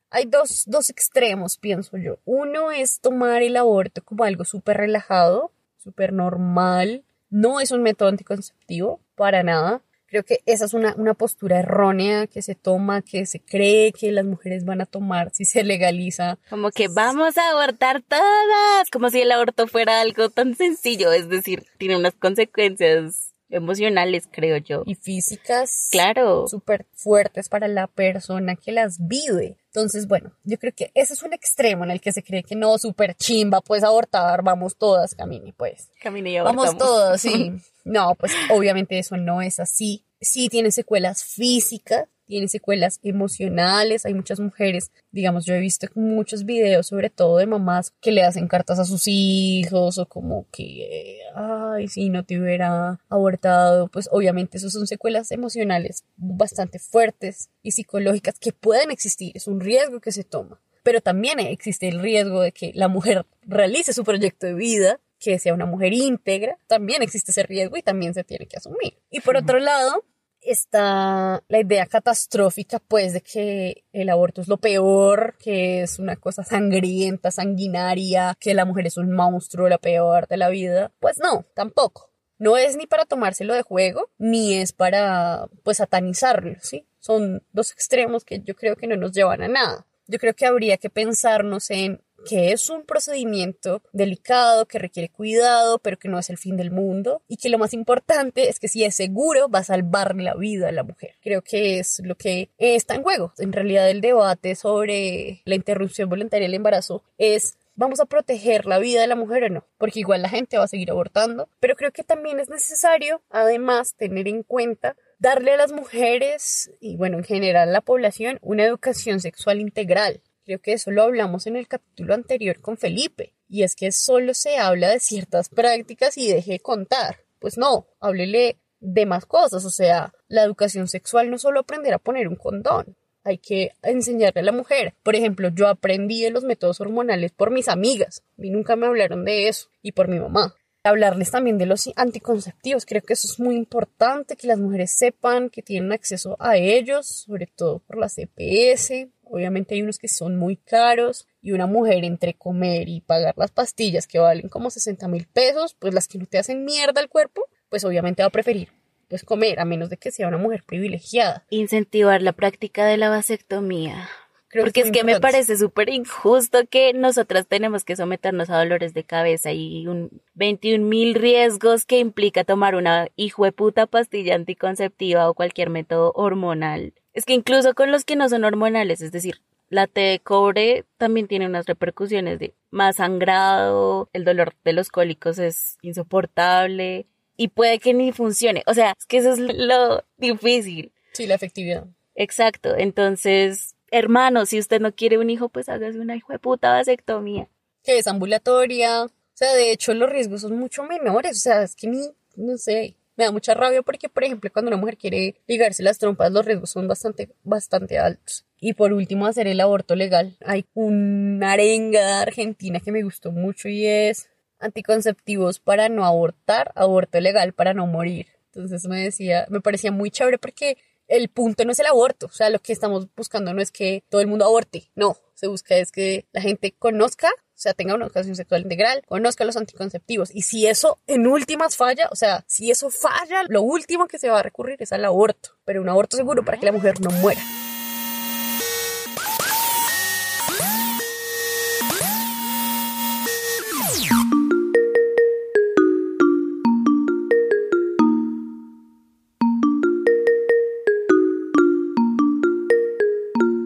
Hay dos, dos extremos, pienso yo. Uno es tomar el aborto como algo súper relajado, súper normal. No es un método anticonceptivo, para nada. Creo que esa es una, una, postura errónea que se toma, que se cree que las mujeres van a tomar si se legaliza. Como que vamos a abortar todas, como si el aborto fuera algo tan sencillo, es decir, tiene unas consecuencias emocionales, creo yo. Y físicas. Claro. Súper fuertes para la persona que las vive. Entonces, bueno, yo creo que ese es un extremo en el que se cree que no, súper chimba, pues abortar, vamos todas, camine, pues. Camine y abortamos. Vamos todas, sí. *laughs* No, pues obviamente eso no es así. Sí tiene secuelas físicas, tiene secuelas emocionales. Hay muchas mujeres, digamos, yo he visto muchos videos, sobre todo de mamás que le hacen cartas a sus hijos o como que, ay, si no te hubiera abortado, pues obviamente eso son secuelas emocionales bastante fuertes y psicológicas que pueden existir. Es un riesgo que se toma. Pero también existe el riesgo de que la mujer realice su proyecto de vida que sea una mujer íntegra, también existe ese riesgo y también se tiene que asumir. Y por otro lado, está la idea catastrófica, pues, de que el aborto es lo peor, que es una cosa sangrienta, sanguinaria, que la mujer es un monstruo, la peor de la vida. Pues no, tampoco. No es ni para tomárselo de juego, ni es para, pues, satanizarlo, ¿sí? Son dos extremos que yo creo que no nos llevan a nada. Yo creo que habría que pensarnos en que es un procedimiento delicado, que requiere cuidado, pero que no es el fin del mundo y que lo más importante es que si es seguro va a salvar la vida a la mujer. Creo que es lo que está en juego. En realidad el debate sobre la interrupción voluntaria del embarazo es ¿Vamos a proteger la vida de la mujer o no? Porque igual la gente va a seguir abortando. Pero creo que también es necesario, además, tener en cuenta darle a las mujeres y, bueno, en general a la población una educación sexual integral. Creo que eso lo hablamos en el capítulo anterior con Felipe. Y es que solo se habla de ciertas prácticas y deje contar. Pues no, háblele de más cosas. O sea, la educación sexual no solo aprender a poner un condón. Hay que enseñarle a la mujer. Por ejemplo, yo aprendí de los métodos hormonales por mis amigas. Y nunca me hablaron de eso. Y por mi mamá hablarles también de los anticonceptivos. Creo que eso es muy importante, que las mujeres sepan que tienen acceso a ellos, sobre todo por la CPS. Obviamente hay unos que son muy caros y una mujer entre comer y pagar las pastillas que valen como 60 mil pesos, pues las que no te hacen mierda al cuerpo, pues obviamente va a preferir pues comer, a menos de que sea una mujer privilegiada. Incentivar la práctica de la vasectomía. Porque es, que me parece súper injusto que nosotras tenemos que someternos a dolores de cabeza y un 21 mil riesgos que implica tomar una hijo de puta pastilla anticonceptiva o cualquier método hormonal. Es que incluso con los que no son hormonales, es decir, la T de cobre también tiene unas repercusiones de más sangrado, el dolor de los cólicos es insoportable y puede que ni funcione. O sea, es que eso es lo difícil. Sí, la efectividad. Exacto. Entonces, hermano, si usted no quiere un hijo, pues hágase una hijo de puta vasectomía. Que es ambulatoria. O sea, de hecho, los riesgos son mucho menores. O sea, es que ni, no sé, me da mucha rabia porque, por ejemplo, cuando una mujer quiere ligarse las trompas, los riesgos son bastante, bastante altos. Y por último, hacer el aborto legal. Hay una arenga argentina que me gustó mucho y es anticonceptivos para no abortar, aborto legal para no morir. Entonces me decía, me parecía muy chévere porque el punto no es el aborto, o sea, lo que estamos buscando no es que todo el mundo aborte, no, se busca es que la gente conozca, o sea, tenga una educación sexual integral, conozca los anticonceptivos y si eso en últimas falla, o sea, si eso falla, lo último que se va a recurrir es al aborto, pero un aborto seguro para que la mujer no muera.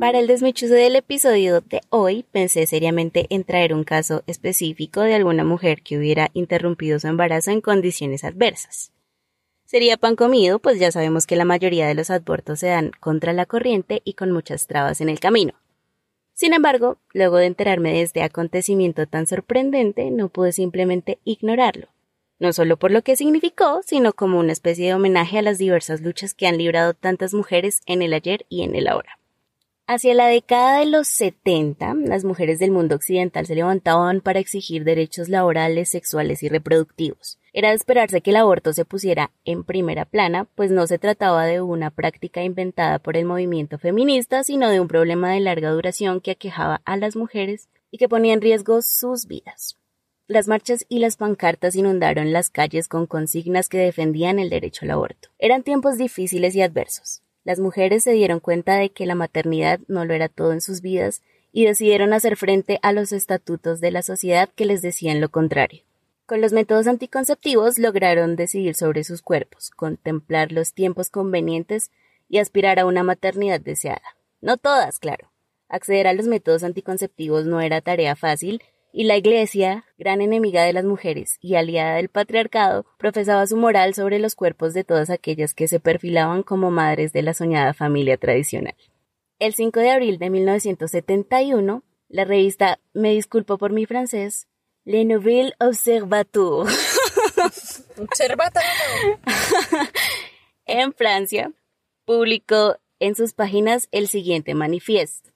Para el desmechuzo del episodio de hoy, pensé seriamente en traer un caso específico de alguna mujer que hubiera interrumpido su embarazo en condiciones adversas. Sería pan comido, pues ya sabemos que la mayoría de los abortos se dan contra la corriente y con muchas trabas en el camino. Sin embargo, luego de enterarme de este acontecimiento tan sorprendente, no pude simplemente ignorarlo no solo por lo que significó, sino como una especie de homenaje a las diversas luchas que han librado tantas mujeres en el ayer y en el ahora. Hacia la década de los 70, las mujeres del mundo occidental se levantaban para exigir derechos laborales, sexuales y reproductivos. Era de esperarse que el aborto se pusiera en primera plana, pues no se trataba de una práctica inventada por el movimiento feminista, sino de un problema de larga duración que aquejaba a las mujeres y que ponía en riesgo sus vidas. Las marchas y las pancartas inundaron las calles con consignas que defendían el derecho al aborto. Eran tiempos difíciles y adversos. Las mujeres se dieron cuenta de que la maternidad no lo era todo en sus vidas y decidieron hacer frente a los estatutos de la sociedad que les decían lo contrario. Con los métodos anticonceptivos lograron decidir sobre sus cuerpos, contemplar los tiempos convenientes y aspirar a una maternidad deseada. No todas, claro. Acceder a los métodos anticonceptivos no era tarea fácil y la Iglesia, gran enemiga de las mujeres y aliada del patriarcado, profesaba su moral sobre los cuerpos de todas aquellas que se perfilaban como madres de la soñada familia tradicional. El 5 de abril de 1971, la revista, me disculpo por mi francés, Le Nouvel Observateur, *laughs* *laughs* en Francia, publicó en sus páginas el siguiente manifiesto.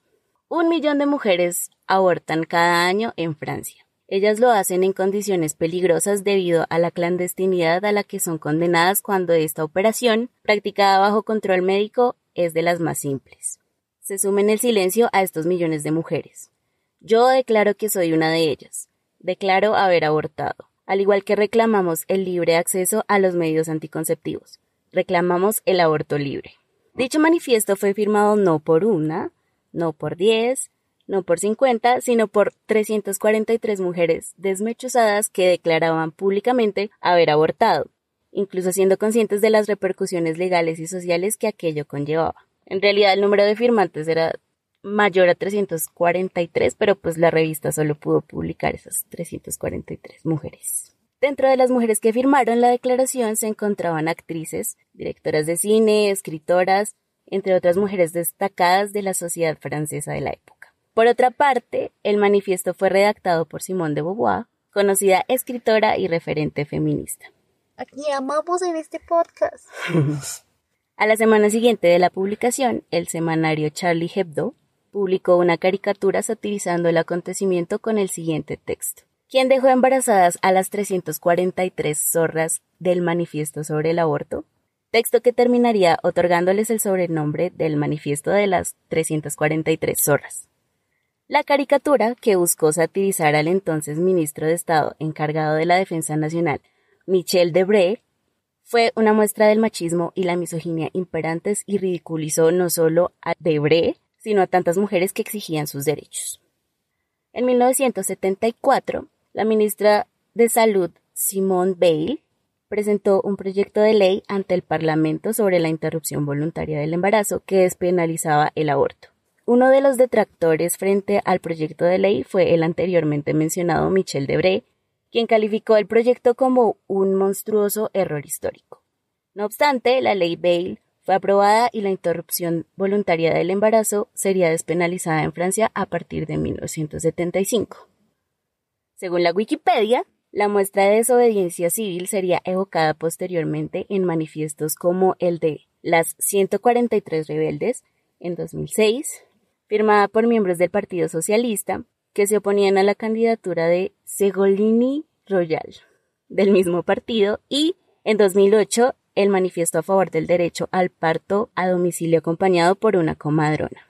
Un millón de mujeres abortan cada año en Francia. Ellas lo hacen en condiciones peligrosas debido a la clandestinidad a la que son condenadas cuando esta operación, practicada bajo control médico, es de las más simples. Se sumen el silencio a estos millones de mujeres. Yo declaro que soy una de ellas. Declaro haber abortado, al igual que reclamamos el libre acceso a los medios anticonceptivos. Reclamamos el aborto libre. Dicho manifiesto fue firmado no por una, no por diez, no por 50, sino por 343 mujeres desmechuzadas que declaraban públicamente haber abortado, incluso siendo conscientes de las repercusiones legales y sociales que aquello conllevaba. En realidad el número de firmantes era mayor a 343, pero pues la revista solo pudo publicar esas 343 mujeres. Dentro de las mujeres que firmaron la declaración se encontraban actrices, directoras de cine, escritoras, entre otras mujeres destacadas de la sociedad francesa de la época. Por otra parte, el manifiesto fue redactado por Simone de Beauvoir, conocida escritora y referente feminista. Aquí amamos en este podcast. *laughs* A la semana siguiente de la publicación, el semanario Charlie Hebdo publicó una caricatura satirizando el acontecimiento con el siguiente texto. ¿Quién dejó embarazadas a las 343 zorras del manifiesto sobre el aborto? Texto que terminaría otorgándoles el sobrenombre del manifiesto de las 343 zorras. La caricatura, que buscó satirizar al entonces ministro de Estado encargado de la Defensa Nacional, Michel Debré, fue una muestra del machismo y la misoginia imperantes y ridiculizó no solo a Debré, sino a tantas mujeres que exigían sus derechos. En 1974, la ministra de Salud, Simone Veil, presentó un proyecto de ley ante el Parlamento sobre la interrupción voluntaria del embarazo que despenalizaba el aborto. Uno de los detractores frente al proyecto de ley fue el anteriormente mencionado Michel Debré, quien calificó el proyecto como un monstruoso error histórico. No obstante, la ley Bail fue aprobada y la interrupción voluntaria del embarazo sería despenalizada en Francia a partir de 1975. Según la Wikipedia, la muestra de desobediencia civil sería evocada posteriormente en manifiestos como el de las 143 rebeldes en 2006, firmada por miembros del Partido Socialista que se oponían a la candidatura de Segolini Royal del mismo partido y en 2008 el manifiesto a favor del derecho al parto a domicilio acompañado por una comadrona.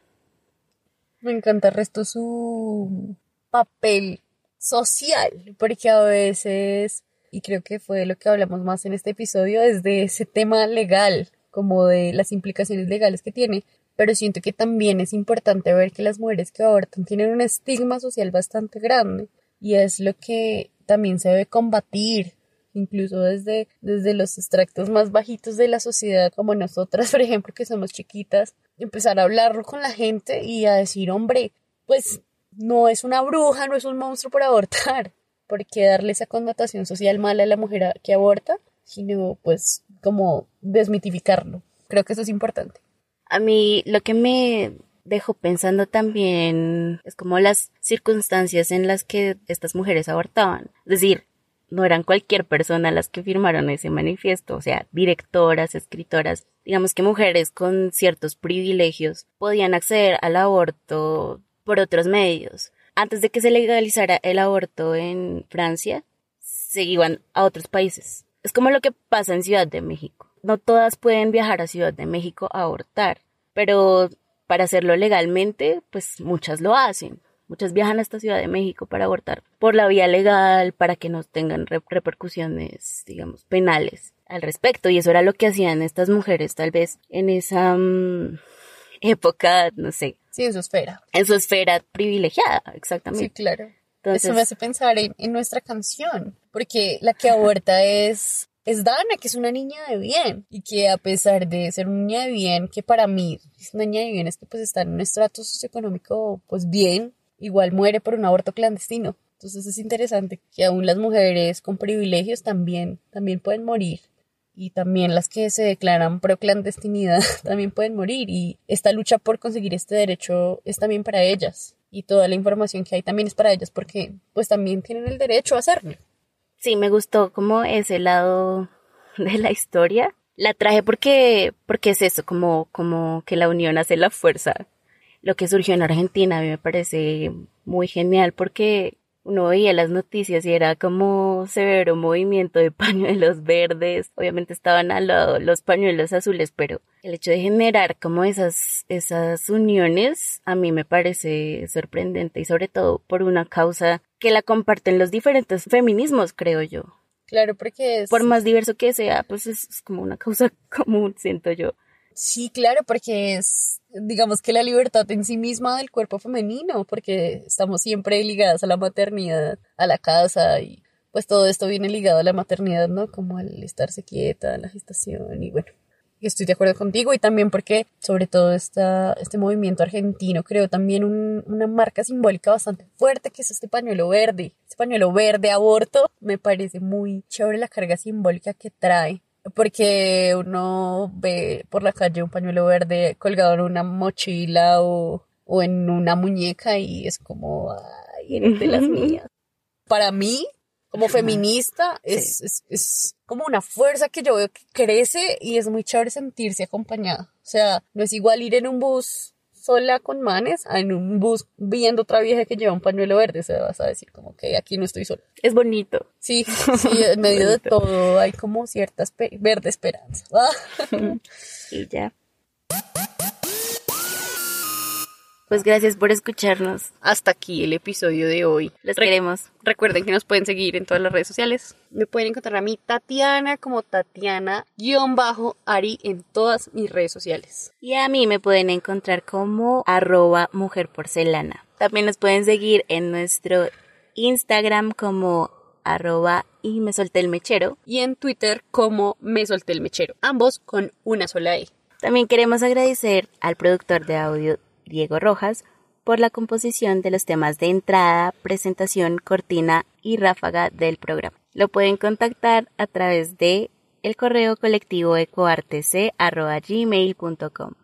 Me encanta el su papel social, porque a veces, y creo que fue lo que hablamos más en este episodio, es de ese tema legal, como de las implicaciones legales que tiene, pero siento que también es importante ver que las mujeres que abortan tienen un estigma social bastante grande y es lo que también se debe combatir incluso desde, desde los extractos más bajitos de la sociedad como nosotras, *laughs* por ejemplo, que somos chiquitas, empezar a hablarlo con la gente y a decir, hombre, pues no es una bruja, no es un monstruo por abortar. *laughs* ¿Por qué darle esa connotación social mala a la mujer que aborta? Sino pues como desmitificarlo. Creo que eso es importante. A mí lo que me dejó pensando también es como las circunstancias en las que estas mujeres abortaban. Es decir, no eran cualquier persona las que firmaron ese manifiesto, o sea, directoras, escritoras, digamos que mujeres con ciertos privilegios podían acceder al aborto por otros medios. Antes de que se legalizara el aborto en Francia, se iban a otros países. Es como lo que pasa en Ciudad de México. No todas pueden viajar a Ciudad de México a abortar, pero para hacerlo legalmente, pues muchas lo hacen. Muchas viajan a esta Ciudad de México para abortar por la vía legal, para que no tengan repercusiones, digamos, penales al respecto. Y eso era lo que hacían estas mujeres, tal vez en esa mm, época, no sé. Sí, en su esfera. En su esfera privilegiada, exactamente. Sí, claro. Eso me hace pensar en, en, nuestra canción, porque la que aborta *laughs* es, es Dana, que es una niña de bien, y que a pesar de ser una niña de bien, que para mí es una niña de bien, es que pues está en un estrato socioeconómico pues bien, igual muere por un aborto clandestino. Entonces es interesante que aún las mujeres con privilegios también, también pueden morir. Y también las que se declaran pro clandestinidad *laughs* también pueden morir. Y esta lucha por conseguir este derecho es también para ellas. Y toda la información que hay también es para ellas porque pues también tienen el derecho a hacerlo. Sí, me gustó como ese lado *laughs* de la historia. La traje porque, porque es eso, como, como que la unión hace la fuerza lo que surgió en Argentina a mí me parece muy genial porque uno veía las noticias y era como severo movimiento de *laughs* pañuelos verdes. Obviamente estaban al lado los pañuelos azules, pero el hecho de generar como esas, esas uniones a mí me parece sorprendente y sobre todo por una causa que la comparten los diferentes feminismos, creo yo. Claro, porque es... Por más diverso que sea, pues es como una causa *laughs* común, siento yo. Sí, claro, porque es, digamos que la libertad en sí misma del cuerpo femenino, porque estamos siempre ligadas a la maternidad, a la casa y pues todo esto viene ligado a la maternidad, ¿no? Como al estarse quieta, la gestación y bueno. Estoy de acuerdo contigo y también porque sobre todo esta, este movimiento argentino creo también una marca simbólica bastante fuerte que es este pañuelo verde. Este pañuelo verde aborto me parece muy chévere la carga simbólica que trae porque uno ve por la calle un pañuelo verde colgado en una mochila o, en una muñeca y es como, ay, eres de las mías. Para mí, como feminista, es, es, como una fuerza que yo veo que crece y es muy chévere sentirse acompañada. O sea, no es igual ir en un bus sola con manes en un bus viendo otra vieja que lleva un pañuelo verde, se vas a decir como que aquí no estoy sola. Es bonito. Sí, *laughs* sí, en medio de todo hay como cierta verde esperanza. *laughs* y ya. Pues gracias por escucharnos. Hasta aquí el episodio de hoy. Les queremos. Recuerden que nos pueden seguir en todas las redes sociales. Me pueden encontrar a mí Tatiana como Tatiana-Ari en todas mis redes sociales. Y a mí me pueden encontrar como arroba mujer porcelana. También nos pueden seguir en nuestro Instagram como arroba y me solté el mechero. Y en Twitter como me solté el mechero. Ambos con una sola E. También queremos agradecer al productor de audio Diego Rojas, por la composición de los temas de entrada, presentación, cortina y ráfaga del programa. Lo pueden contactar a través de el correo colectivo ecoartc.gmail.com.